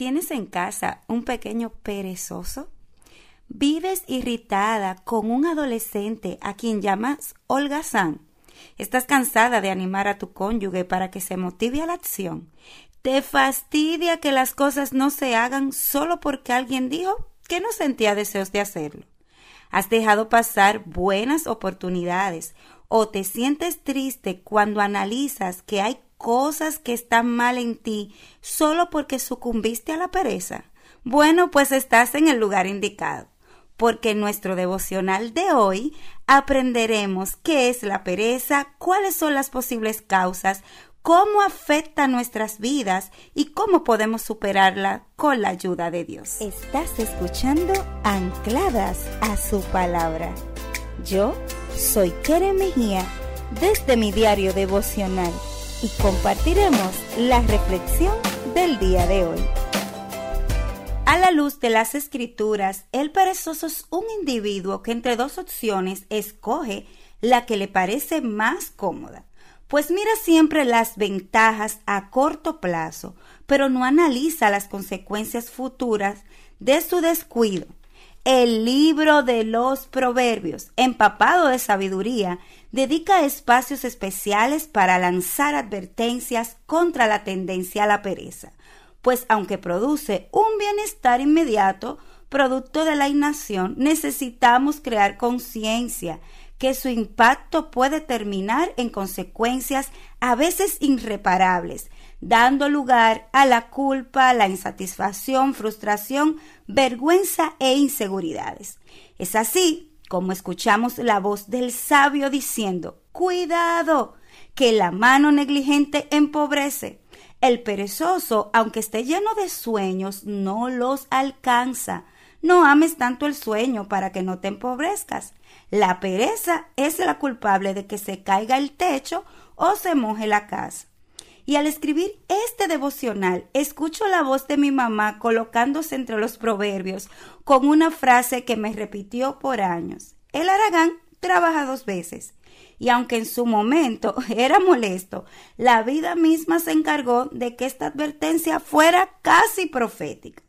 ¿Tienes en casa un pequeño perezoso? ¿Vives irritada con un adolescente a quien llamas holgazán? ¿Estás cansada de animar a tu cónyuge para que se motive a la acción? ¿Te fastidia que las cosas no se hagan solo porque alguien dijo que no sentía deseos de hacerlo? ¿Has dejado pasar buenas oportunidades o te sientes triste cuando analizas que hay cosas que están mal en ti solo porque sucumbiste a la pereza? Bueno, pues estás en el lugar indicado, porque en nuestro devocional de hoy aprenderemos qué es la pereza, cuáles son las posibles causas, cómo afecta nuestras vidas y cómo podemos superarla con la ayuda de Dios. Estás escuchando Ancladas a su palabra. Yo soy Kere Mejía desde mi diario devocional y compartiremos la reflexión del día de hoy. A la luz de las escrituras, el perezoso es un individuo que entre dos opciones escoge la que le parece más cómoda, pues mira siempre las ventajas a corto plazo, pero no analiza las consecuencias futuras de su descuido. El libro de los proverbios, empapado de sabiduría, dedica espacios especiales para lanzar advertencias contra la tendencia a la pereza, pues aunque produce un bienestar inmediato, producto de la inacción, necesitamos crear conciencia que su impacto puede terminar en consecuencias a veces irreparables, dando lugar a la culpa, la insatisfacción, frustración, vergüenza e inseguridades. Es así como escuchamos la voz del sabio diciendo, cuidado, que la mano negligente empobrece. El perezoso, aunque esté lleno de sueños, no los alcanza. No ames tanto el sueño para que no te empobrezcas. La pereza es la culpable de que se caiga el techo o se moje la casa. Y al escribir este devocional, escucho la voz de mi mamá colocándose entre los proverbios con una frase que me repitió por años. El Aragán trabaja dos veces. Y aunque en su momento era molesto, la vida misma se encargó de que esta advertencia fuera casi profética.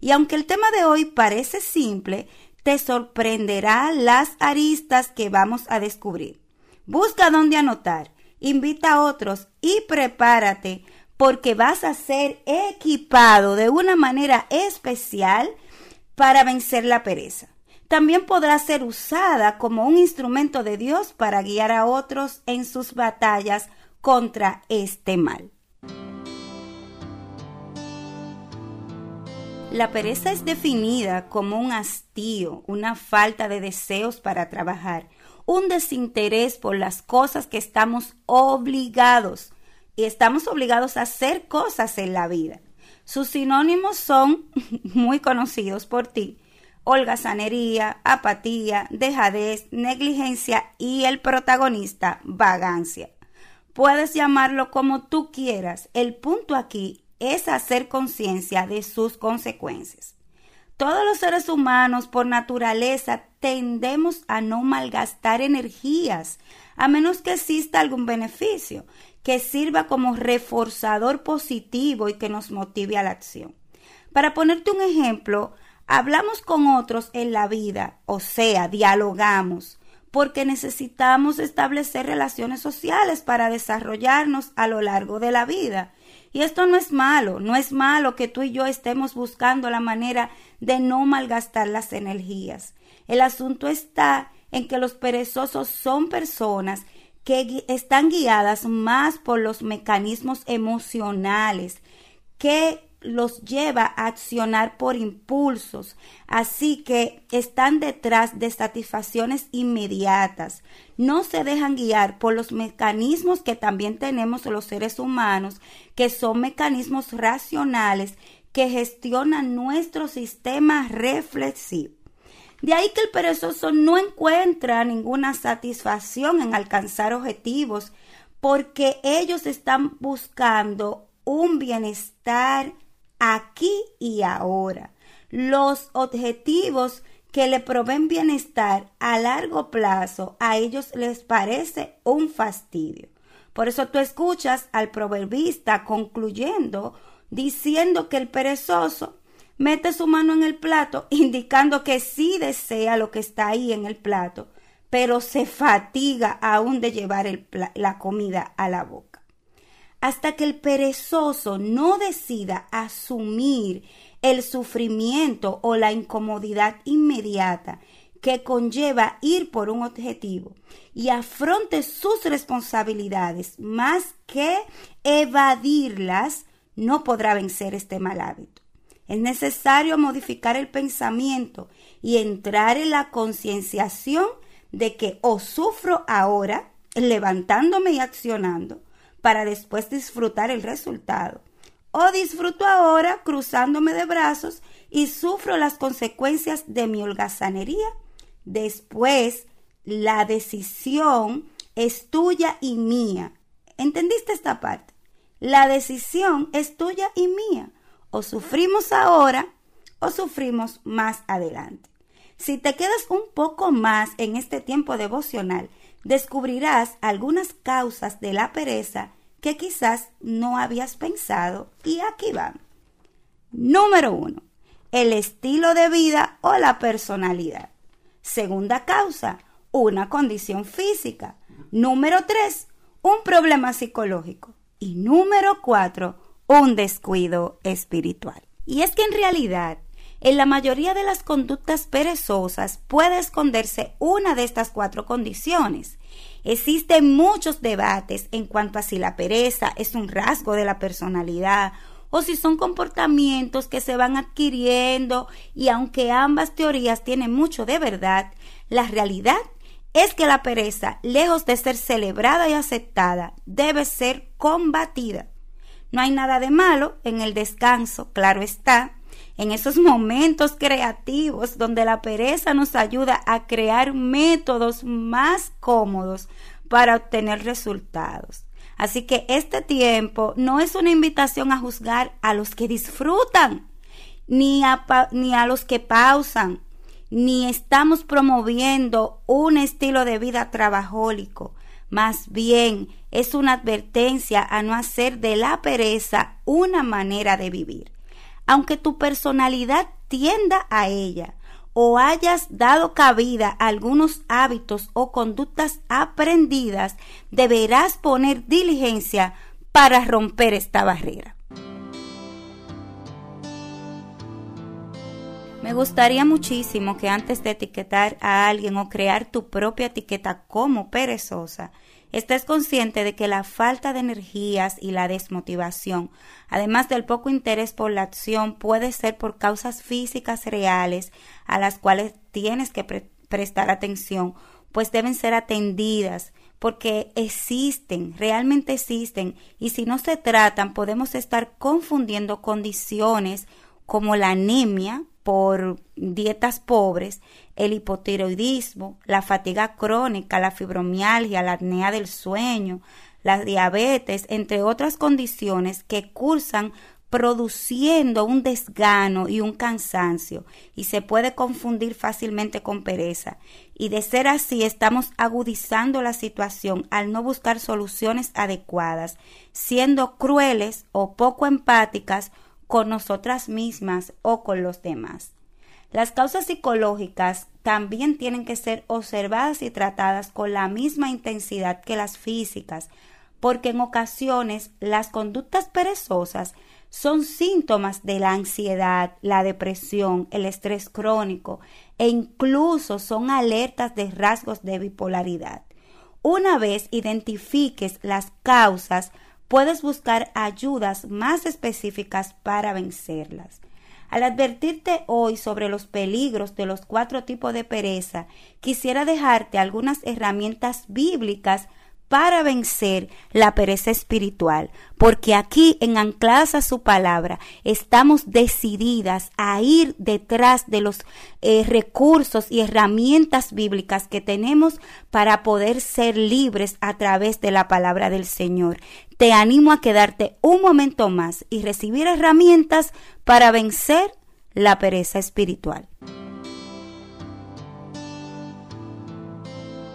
Y aunque el tema de hoy parece simple, te sorprenderá las aristas que vamos a descubrir. Busca dónde anotar invita a otros y prepárate porque vas a ser equipado de una manera especial para vencer la pereza. También podrá ser usada como un instrumento de Dios para guiar a otros en sus batallas contra este mal. La pereza es definida como un hastío, una falta de deseos para trabajar, un desinterés por las cosas que estamos obligados y estamos obligados a hacer cosas en la vida. Sus sinónimos son muy conocidos por ti. Holgazanería, apatía, dejadez, negligencia y el protagonista, vagancia. Puedes llamarlo como tú quieras. El punto aquí es hacer conciencia de sus consecuencias. Todos los seres humanos por naturaleza tendemos a no malgastar energías, a menos que exista algún beneficio que sirva como reforzador positivo y que nos motive a la acción. Para ponerte un ejemplo, hablamos con otros en la vida, o sea, dialogamos, porque necesitamos establecer relaciones sociales para desarrollarnos a lo largo de la vida. Y esto no es malo, no es malo que tú y yo estemos buscando la manera de no malgastar las energías. El asunto está en que los perezosos son personas que están guiadas más por los mecanismos emocionales que los lleva a accionar por impulsos, así que están detrás de satisfacciones inmediatas. No se dejan guiar por los mecanismos que también tenemos los seres humanos, que son mecanismos racionales que gestionan nuestro sistema reflexivo. De ahí que el perezoso no encuentra ninguna satisfacción en alcanzar objetivos porque ellos están buscando un bienestar aquí y ahora. Los objetivos que le proveen bienestar a largo plazo a ellos les parece un fastidio. Por eso tú escuchas al proverbista concluyendo diciendo que el perezoso mete su mano en el plato, indicando que sí desea lo que está ahí en el plato, pero se fatiga aún de llevar la comida a la boca. Hasta que el perezoso no decida asumir el sufrimiento o la incomodidad inmediata que conlleva ir por un objetivo y afronte sus responsabilidades más que evadirlas, no podrá vencer este mal hábito. Es necesario modificar el pensamiento y entrar en la concienciación de que o sufro ahora, levantándome y accionando, para después disfrutar el resultado, o disfruto ahora cruzándome de brazos y sufro las consecuencias de mi holgazanería. Después, la decisión es tuya y mía. ¿Entendiste esta parte? La decisión es tuya y mía. O sufrimos ahora o sufrimos más adelante. Si te quedas un poco más en este tiempo devocional, descubrirás algunas causas de la pereza que quizás no habías pensado y aquí van. Número uno, el estilo de vida o la personalidad. Segunda causa, una condición física. Número tres, un problema psicológico. Y número cuatro, un descuido espiritual. Y es que en realidad en la mayoría de las conductas perezosas puede esconderse una de estas cuatro condiciones. Existen muchos debates en cuanto a si la pereza es un rasgo de la personalidad o si son comportamientos que se van adquiriendo y aunque ambas teorías tienen mucho de verdad, la realidad es que la pereza, lejos de ser celebrada y aceptada, debe ser combatida. No hay nada de malo en el descanso, claro está, en esos momentos creativos donde la pereza nos ayuda a crear métodos más cómodos para obtener resultados. Así que este tiempo no es una invitación a juzgar a los que disfrutan, ni a, ni a los que pausan, ni estamos promoviendo un estilo de vida trabajólico. Más bien es una advertencia a no hacer de la pereza una manera de vivir aunque tu personalidad tienda a ella o hayas dado cabida a algunos hábitos o conductas aprendidas, deberás poner diligencia para romper esta barrera. Me gustaría muchísimo que antes de etiquetar a alguien o crear tu propia etiqueta como perezosa, estés consciente de que la falta de energías y la desmotivación, además del poco interés por la acción, puede ser por causas físicas reales a las cuales tienes que prestar atención, pues deben ser atendidas porque existen, realmente existen, y si no se tratan podemos estar confundiendo condiciones como la anemia por dietas pobres, el hipotiroidismo, la fatiga crónica, la fibromialgia, la apnea del sueño, la diabetes, entre otras condiciones que cursan produciendo un desgano y un cansancio y se puede confundir fácilmente con pereza. Y de ser así estamos agudizando la situación al no buscar soluciones adecuadas, siendo crueles o poco empáticas con nosotras mismas o con los demás. Las causas psicológicas también tienen que ser observadas y tratadas con la misma intensidad que las físicas, porque en ocasiones las conductas perezosas son síntomas de la ansiedad, la depresión, el estrés crónico e incluso son alertas de rasgos de bipolaridad. Una vez identifiques las causas, puedes buscar ayudas más específicas para vencerlas. Al advertirte hoy sobre los peligros de los cuatro tipos de pereza, quisiera dejarte algunas herramientas bíblicas para vencer la pereza espiritual, porque aquí en Ancladas a su palabra estamos decididas a ir detrás de los eh, recursos y herramientas bíblicas que tenemos para poder ser libres a través de la palabra del Señor. Te animo a quedarte un momento más y recibir herramientas para vencer la pereza espiritual.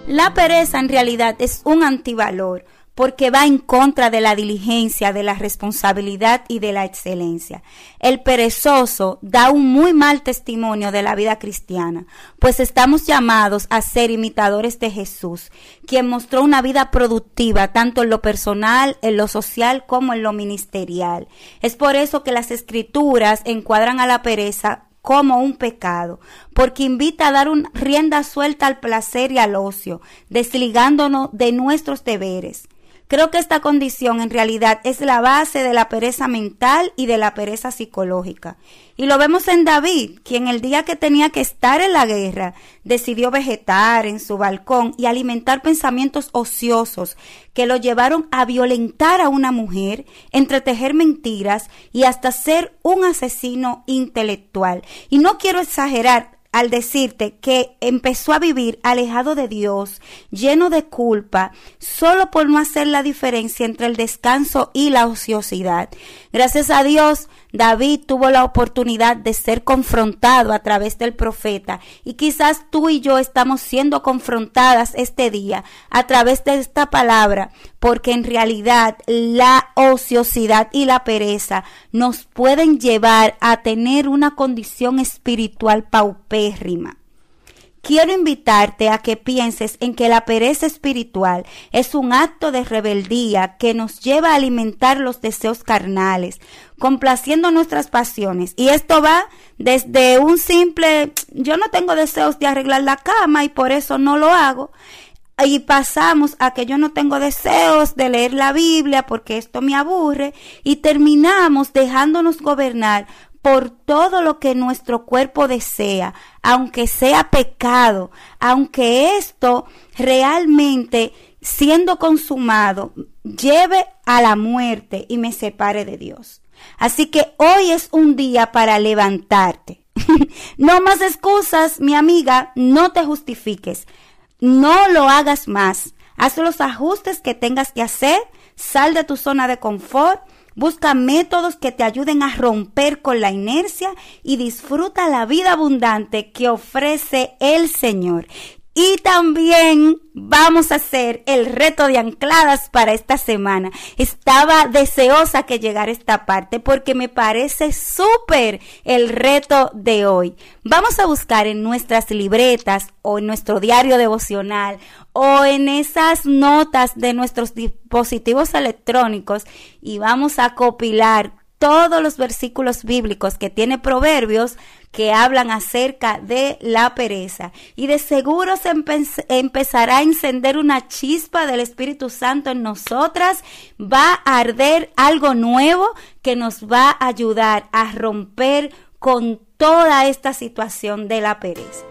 La pereza en realidad es un antivalor porque va en contra de la diligencia, de la responsabilidad y de la excelencia. El perezoso da un muy mal testimonio de la vida cristiana, pues estamos llamados a ser imitadores de Jesús, quien mostró una vida productiva tanto en lo personal, en lo social como en lo ministerial. Es por eso que las escrituras encuadran a la pereza como un pecado, porque invita a dar una rienda suelta al placer y al ocio, desligándonos de nuestros deberes. Creo que esta condición en realidad es la base de la pereza mental y de la pereza psicológica. Y lo vemos en David, quien el día que tenía que estar en la guerra decidió vegetar en su balcón y alimentar pensamientos ociosos que lo llevaron a violentar a una mujer, entretejer mentiras y hasta ser un asesino intelectual. Y no quiero exagerar, al decirte que empezó a vivir alejado de Dios, lleno de culpa, solo por no hacer la diferencia entre el descanso y la ociosidad. Gracias a Dios, David tuvo la oportunidad de ser confrontado a través del profeta y quizás tú y yo estamos siendo confrontadas este día a través de esta palabra porque en realidad la ociosidad y la pereza nos pueden llevar a tener una condición espiritual paupérrima quiero invitarte a que pienses en que la pereza espiritual es un acto de rebeldía que nos lleva a alimentar los deseos carnales, complaciendo nuestras pasiones. Y esto va desde un simple, yo no tengo deseos de arreglar la cama y por eso no lo hago. Y pasamos a que yo no tengo deseos de leer la Biblia porque esto me aburre y terminamos dejándonos gobernar por todo lo que nuestro cuerpo desea, aunque sea pecado, aunque esto realmente siendo consumado lleve a la muerte y me separe de Dios. Así que hoy es un día para levantarte. no más excusas, mi amiga, no te justifiques. No lo hagas más. Haz los ajustes que tengas que hacer, sal de tu zona de confort Busca métodos que te ayuden a romper con la inercia y disfruta la vida abundante que ofrece el Señor. Y también vamos a hacer el reto de ancladas para esta semana. Estaba deseosa que llegara esta parte porque me parece súper el reto de hoy. Vamos a buscar en nuestras libretas o en nuestro diario devocional o en esas notas de nuestros dispositivos electrónicos y vamos a copilar todos los versículos bíblicos que tiene Proverbios que hablan acerca de la pereza. Y de seguro se empezará a encender una chispa del Espíritu Santo en nosotras. Va a arder algo nuevo que nos va a ayudar a romper con toda esta situación de la pereza.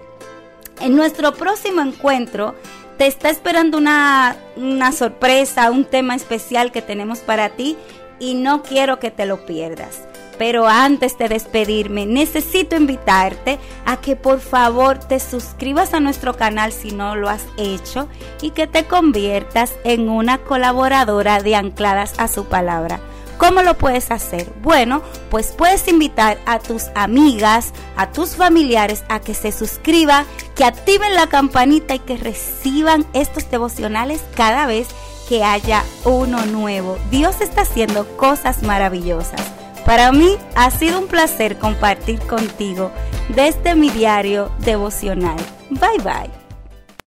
En nuestro próximo encuentro te está esperando una, una sorpresa, un tema especial que tenemos para ti y no quiero que te lo pierdas. Pero antes de despedirme, necesito invitarte a que por favor te suscribas a nuestro canal si no lo has hecho y que te conviertas en una colaboradora de Ancladas a su palabra. ¿Cómo lo puedes hacer? Bueno, pues puedes invitar a tus amigas, a tus familiares a que se suscriban, que activen la campanita y que reciban estos devocionales cada vez que haya uno nuevo. Dios está haciendo cosas maravillosas. Para mí ha sido un placer compartir contigo desde mi diario devocional. Bye bye.